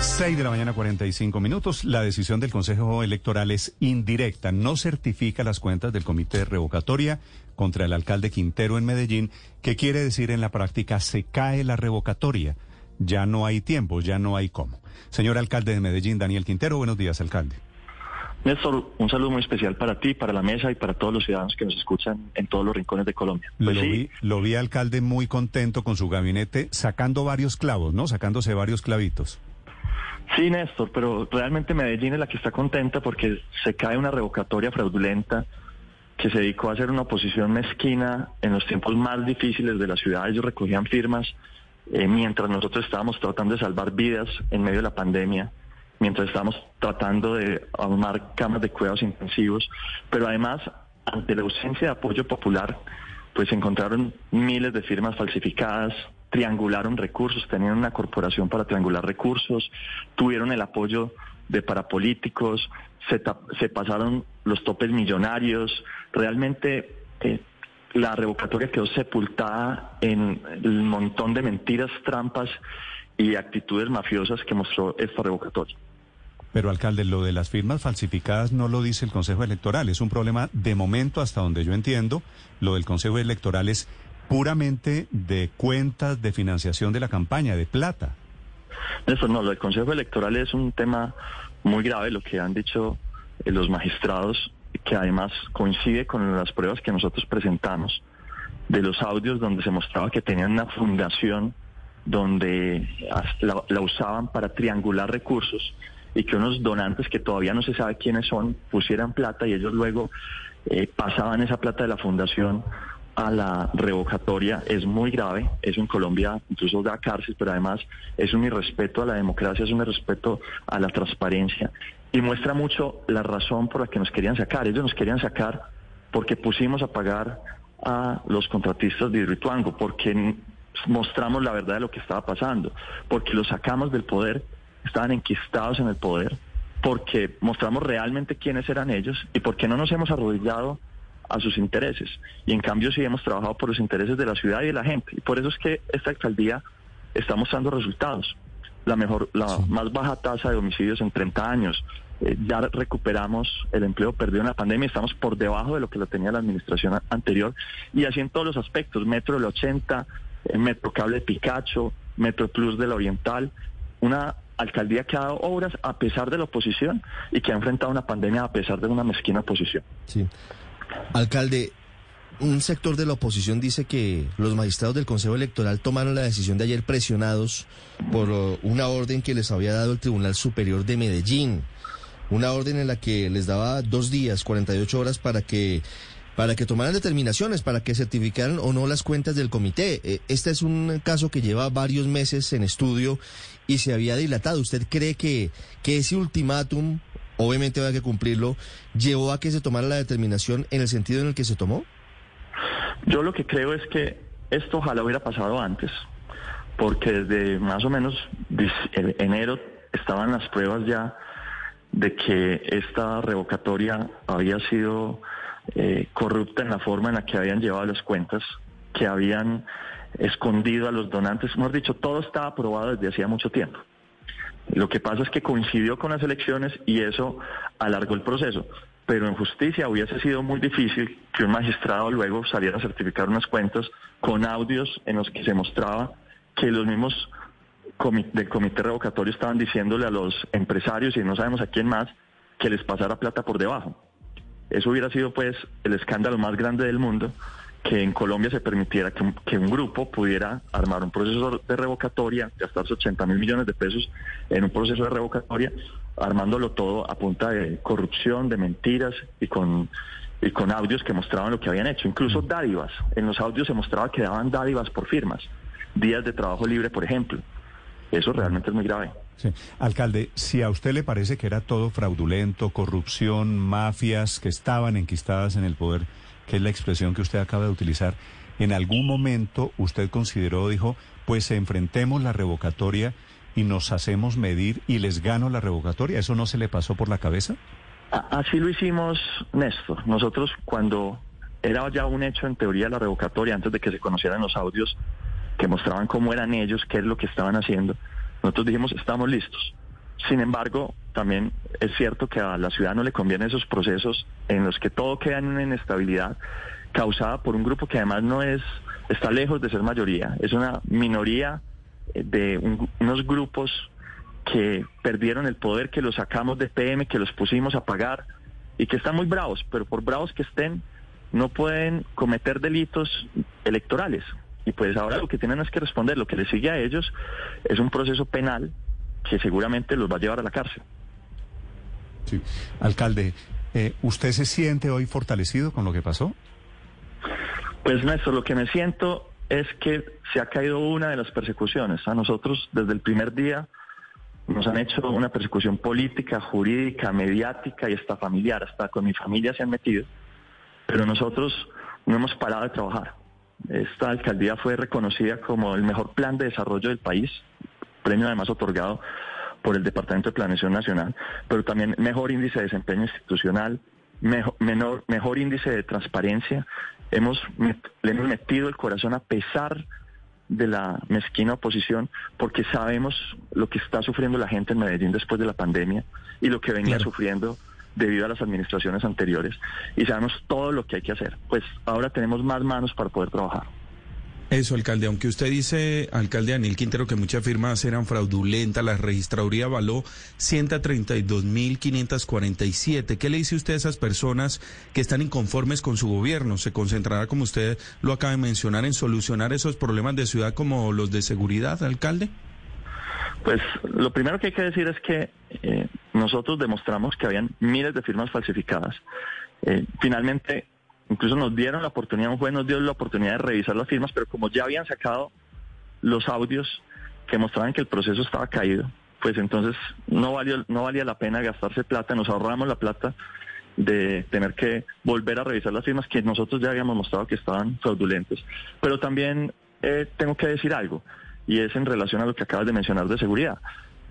6 de la mañana 45 minutos. La decisión del Consejo Electoral es indirecta. No certifica las cuentas del Comité de Revocatoria contra el alcalde Quintero en Medellín, que quiere decir en la práctica se cae la revocatoria. Ya no hay tiempo, ya no hay cómo. Señor alcalde de Medellín, Daniel Quintero, buenos días, alcalde. Néstor, un saludo muy especial para ti, para la mesa y para todos los ciudadanos que nos escuchan en todos los rincones de Colombia. Pues lo, vi, lo vi, alcalde, muy contento con su gabinete, sacando varios clavos, ¿no? Sacándose varios clavitos. Sí, Néstor, pero realmente Medellín es la que está contenta porque se cae una revocatoria fraudulenta que se dedicó a hacer una oposición mezquina en los tiempos más difíciles de la ciudad. Ellos recogían firmas eh, mientras nosotros estábamos tratando de salvar vidas en medio de la pandemia, mientras estábamos tratando de armar camas de cuidados intensivos, pero además, ante la ausencia de apoyo popular, pues encontraron miles de firmas falsificadas, triangularon recursos, tenían una corporación para triangular recursos, tuvieron el apoyo de parapolíticos, se, se pasaron los topes millonarios, realmente eh, la revocatoria quedó sepultada en el montón de mentiras, trampas y actitudes mafiosas que mostró esta revocatoria. Pero, alcalde, lo de las firmas falsificadas no lo dice el Consejo Electoral. Es un problema de momento, hasta donde yo entiendo. Lo del Consejo Electoral es puramente de cuentas de financiación de la campaña, de plata. Eso no, lo del Consejo Electoral es un tema muy grave, lo que han dicho eh, los magistrados, que además coincide con las pruebas que nosotros presentamos de los audios donde se mostraba que tenían una fundación donde la, usaban para triangular recursos y que unos donantes que todavía no se sabe quiénes son pusieran plata y ellos luego eh, pasaban esa plata de la fundación a la revocatoria es muy grave. Eso en Colombia incluso da cárcel, pero además es un irrespeto a la democracia, es un irrespeto a la transparencia. Y muestra mucho la razón por la que nos querían sacar. Ellos nos querían sacar porque pusimos a pagar a los contratistas de Hidroituango, porque mostramos la verdad de lo que estaba pasando, porque los sacamos del poder, estaban enquistados en el poder, porque mostramos realmente quiénes eran ellos y porque no nos hemos arrodillado a sus intereses. Y en cambio sí hemos trabajado por los intereses de la ciudad y de la gente. Y por eso es que esta alcaldía está mostrando resultados. La mejor, la más baja tasa de homicidios en 30 años. Eh, ya recuperamos el empleo perdido en la pandemia, estamos por debajo de lo que lo tenía la administración anterior. Y así en todos los aspectos, Metro del 80, eh, Metro Cable Picacho, Metro Plus de la Oriental, una alcaldía que ha dado obras a pesar de la oposición y que ha enfrentado una pandemia a pesar de una mezquina oposición. Sí. Alcalde, un sector de la oposición dice que los magistrados del Consejo Electoral tomaron la decisión de ayer presionados por uh, una orden que les había dado el Tribunal Superior de Medellín. Una orden en la que les daba dos días, 48 horas para que para que tomaran determinaciones, para que certificaran o no las cuentas del comité. Eh, este es un caso que lleva varios meses en estudio y se había dilatado. ¿Usted cree que, que ese ultimátum obviamente va que cumplirlo, llevó a que se tomara la determinación en el sentido en el que se tomó? Yo lo que creo es que esto ojalá hubiera pasado antes, porque desde más o menos enero estaban las pruebas ya de que esta revocatoria había sido eh, corrupta en la forma en la que habían llevado las cuentas, que habían escondido a los donantes. Hemos dicho, todo estaba aprobado desde hacía mucho tiempo. Lo que pasa es que coincidió con las elecciones y eso alargó el proceso. Pero en justicia hubiese sido muy difícil que un magistrado luego saliera a certificar unas cuentas con audios en los que se mostraba que los mismos del comité revocatorio estaban diciéndole a los empresarios y no sabemos a quién más que les pasara plata por debajo. Eso hubiera sido pues el escándalo más grande del mundo que en Colombia se permitiera que un, grupo pudiera armar un proceso de revocatoria, gastarse 80 mil millones de pesos en un proceso de revocatoria, armándolo todo a punta de corrupción, de mentiras y con, y con audios que mostraban lo que habían hecho. Incluso dádivas. En los audios se mostraba que daban dádivas por firmas. Días de trabajo libre, por ejemplo. Eso realmente es muy grave. Sí. Alcalde, si a usted le parece que era todo fraudulento, corrupción, mafias que estaban enquistadas en el poder, que es la expresión que usted acaba de utilizar, en algún momento usted consideró, dijo, pues enfrentemos la revocatoria y nos hacemos medir y les gano la revocatoria. ¿Eso no se le pasó por la cabeza? Así lo hicimos, Néstor. Nosotros cuando era ya un hecho en teoría la revocatoria, antes de que se conocieran los audios que mostraban cómo eran ellos, qué es lo que estaban haciendo, nosotros dijimos, estamos listos. Sin embargo, también es cierto que a la ciudad no le convienen esos procesos en los que todo queda en una inestabilidad causada por un grupo que además no es, está lejos de ser mayoría, es una minoría eh, de unos grupos que perdieron el poder, que los sacamos de PM, que los pusimos a pagar y que están muy bravos, pero por bravos que estén, no pueden cometer delitos electorales. Y pues ahora lo que tienen es que responder, lo que les sigue a ellos es un proceso penal que seguramente los va a llevar a la cárcel. Sí. Alcalde, eh, ¿usted se siente hoy fortalecido con lo que pasó? Pues Néstor, lo que me siento es que se ha caído una de las persecuciones. A nosotros desde el primer día nos han hecho una persecución política, jurídica, mediática y hasta familiar. Hasta con mi familia se han metido. Pero nosotros no hemos parado de trabajar. Esta alcaldía fue reconocida como el mejor plan de desarrollo del país, premio además otorgado por el Departamento de Planeación Nacional, pero también mejor índice de desempeño institucional, mejor, menor, mejor índice de transparencia. Hemos, le hemos metido el corazón a pesar de la mezquina oposición, porque sabemos lo que está sufriendo la gente en Medellín después de la pandemia y lo que venía sufriendo debido a las administraciones anteriores y sabemos todo lo que hay que hacer. Pues ahora tenemos más manos para poder trabajar. Eso, alcalde, aunque usted dice, alcalde Daniel Quintero, que muchas firmas eran fraudulentas, la registraduría avaló 132.547. ¿Qué le dice usted a esas personas que están inconformes con su gobierno? ¿Se concentrará, como usted lo acaba de mencionar, en solucionar esos problemas de ciudad como los de seguridad, alcalde? Pues lo primero que hay que decir es que eh, nosotros demostramos que habían miles de firmas falsificadas. Eh, finalmente, incluso nos dieron la oportunidad, un juez nos dio la oportunidad de revisar las firmas, pero como ya habían sacado los audios que mostraban que el proceso estaba caído, pues entonces no valió, no valía la pena gastarse plata, nos ahorramos la plata de tener que volver a revisar las firmas que nosotros ya habíamos mostrado que estaban fraudulentas. Pero también eh, tengo que decir algo, y es en relación a lo que acabas de mencionar de seguridad.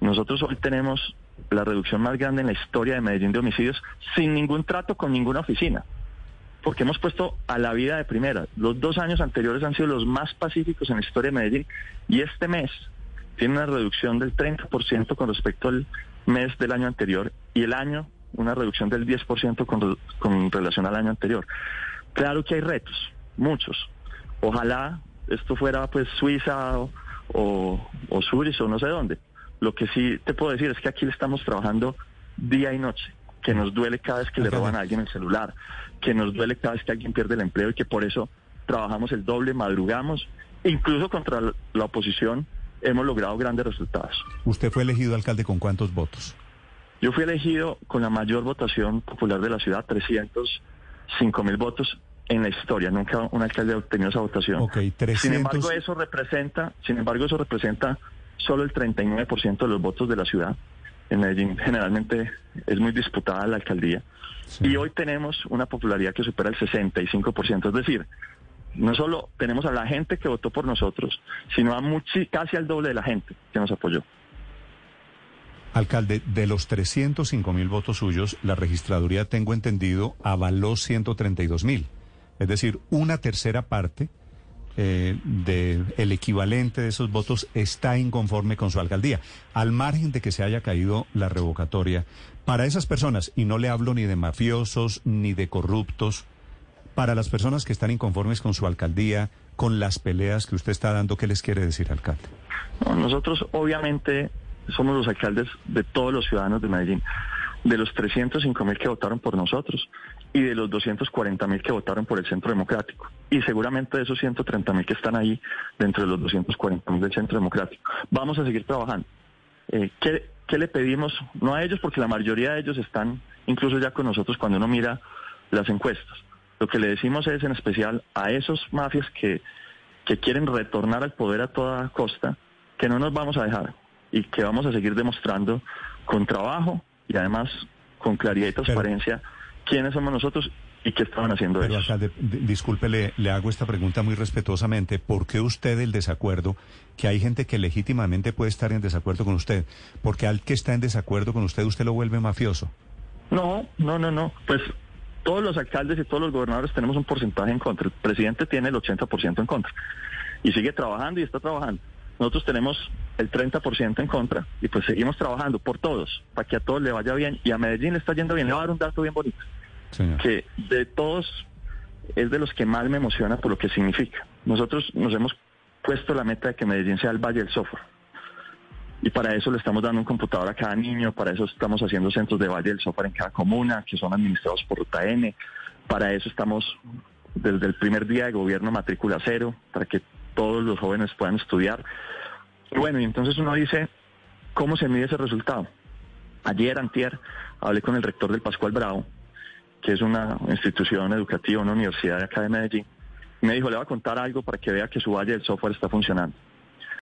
Nosotros hoy tenemos la reducción más grande en la historia de Medellín de homicidios sin ningún trato con ninguna oficina. Porque hemos puesto a la vida de primera. Los dos años anteriores han sido los más pacíficos en la historia de Medellín y este mes tiene una reducción del 30% con respecto al mes del año anterior y el año una reducción del 10% con, con relación al año anterior. Claro que hay retos, muchos. Ojalá esto fuera pues Suiza o, o, o o no sé dónde lo que sí te puedo decir es que aquí le estamos trabajando día y noche, que nos duele cada vez que le roban a alguien el celular, que nos duele cada vez que alguien pierde el empleo y que por eso trabajamos el doble, madrugamos, incluso contra la oposición hemos logrado grandes resultados. ¿Usted fue elegido alcalde con cuántos votos? Yo fui elegido con la mayor votación popular de la ciudad, 305 mil votos en la historia. Nunca un alcalde ha obtenido esa votación. Sin embargo, eso representa, sin embargo, eso representa solo el 39% de los votos de la ciudad. En Medellín generalmente es muy disputada la alcaldía. Y hoy tenemos una popularidad que supera el 65%. Es decir, no solo tenemos a la gente que votó por nosotros, sino a casi al doble de la gente que nos apoyó. Alcalde, de los 305 mil votos suyos, la registraduría, tengo entendido, avaló 132 mil. Es decir, una tercera parte eh, del equivalente de esos votos está inconforme con su alcaldía, al margen de que se haya caído la revocatoria. Para esas personas, y no le hablo ni de mafiosos ni de corruptos, para las personas que están inconformes con su alcaldía, con las peleas que usted está dando, ¿qué les quiere decir, alcalde? nosotros obviamente somos los alcaldes de todos los ciudadanos de Medellín de los 305 mil que votaron por nosotros y de los 240 mil que votaron por el Centro Democrático. Y seguramente de esos 130 mil que están ahí dentro de los 240 mil del Centro Democrático. Vamos a seguir trabajando. Eh, ¿qué, ¿Qué le pedimos? No a ellos, porque la mayoría de ellos están incluso ya con nosotros cuando uno mira las encuestas. Lo que le decimos es en especial a esos mafias que, que quieren retornar al poder a toda costa, que no nos vamos a dejar y que vamos a seguir demostrando con trabajo, y además con claridad y transparencia quiénes somos nosotros y qué estaban haciendo pero, ellos. Alcalde, disculpe, le, hago esta pregunta muy respetuosamente. ¿Por qué usted el desacuerdo? Que hay gente que legítimamente puede estar en desacuerdo con usted. Porque al que está en desacuerdo con usted, usted lo vuelve mafioso. No, no, no, no. Pues todos los alcaldes y todos los gobernadores tenemos un porcentaje en contra. El presidente tiene el 80% en contra. Y sigue trabajando y está trabajando. nosotros tenemos el 30% en contra y pues seguimos trabajando por todos, para que a todos le vaya bien y a Medellín le está yendo bien. Le voy a dar un dato bien bonito, que de todos es de los que más me emociona por lo que significa. Nosotros nos hemos puesto la meta de que Medellín sea el Valle del Software. Y para eso le estamos dando un computador a cada niño, para eso estamos haciendo centros de Valle del Software en cada comuna, que son administrados por Ruta N. Para eso estamos desde el primer día de gobierno matrícula cero, para que todos los jóvenes puedan estudiar. Bueno, y entonces uno dice, ¿cómo se mide ese resultado? Ayer, antier, hablé con el rector del Pascual Bravo, que es una institución educativa, una universidad de acá de Medellín, y me dijo, le voy a contar algo para que vea que su valle del software está funcionando.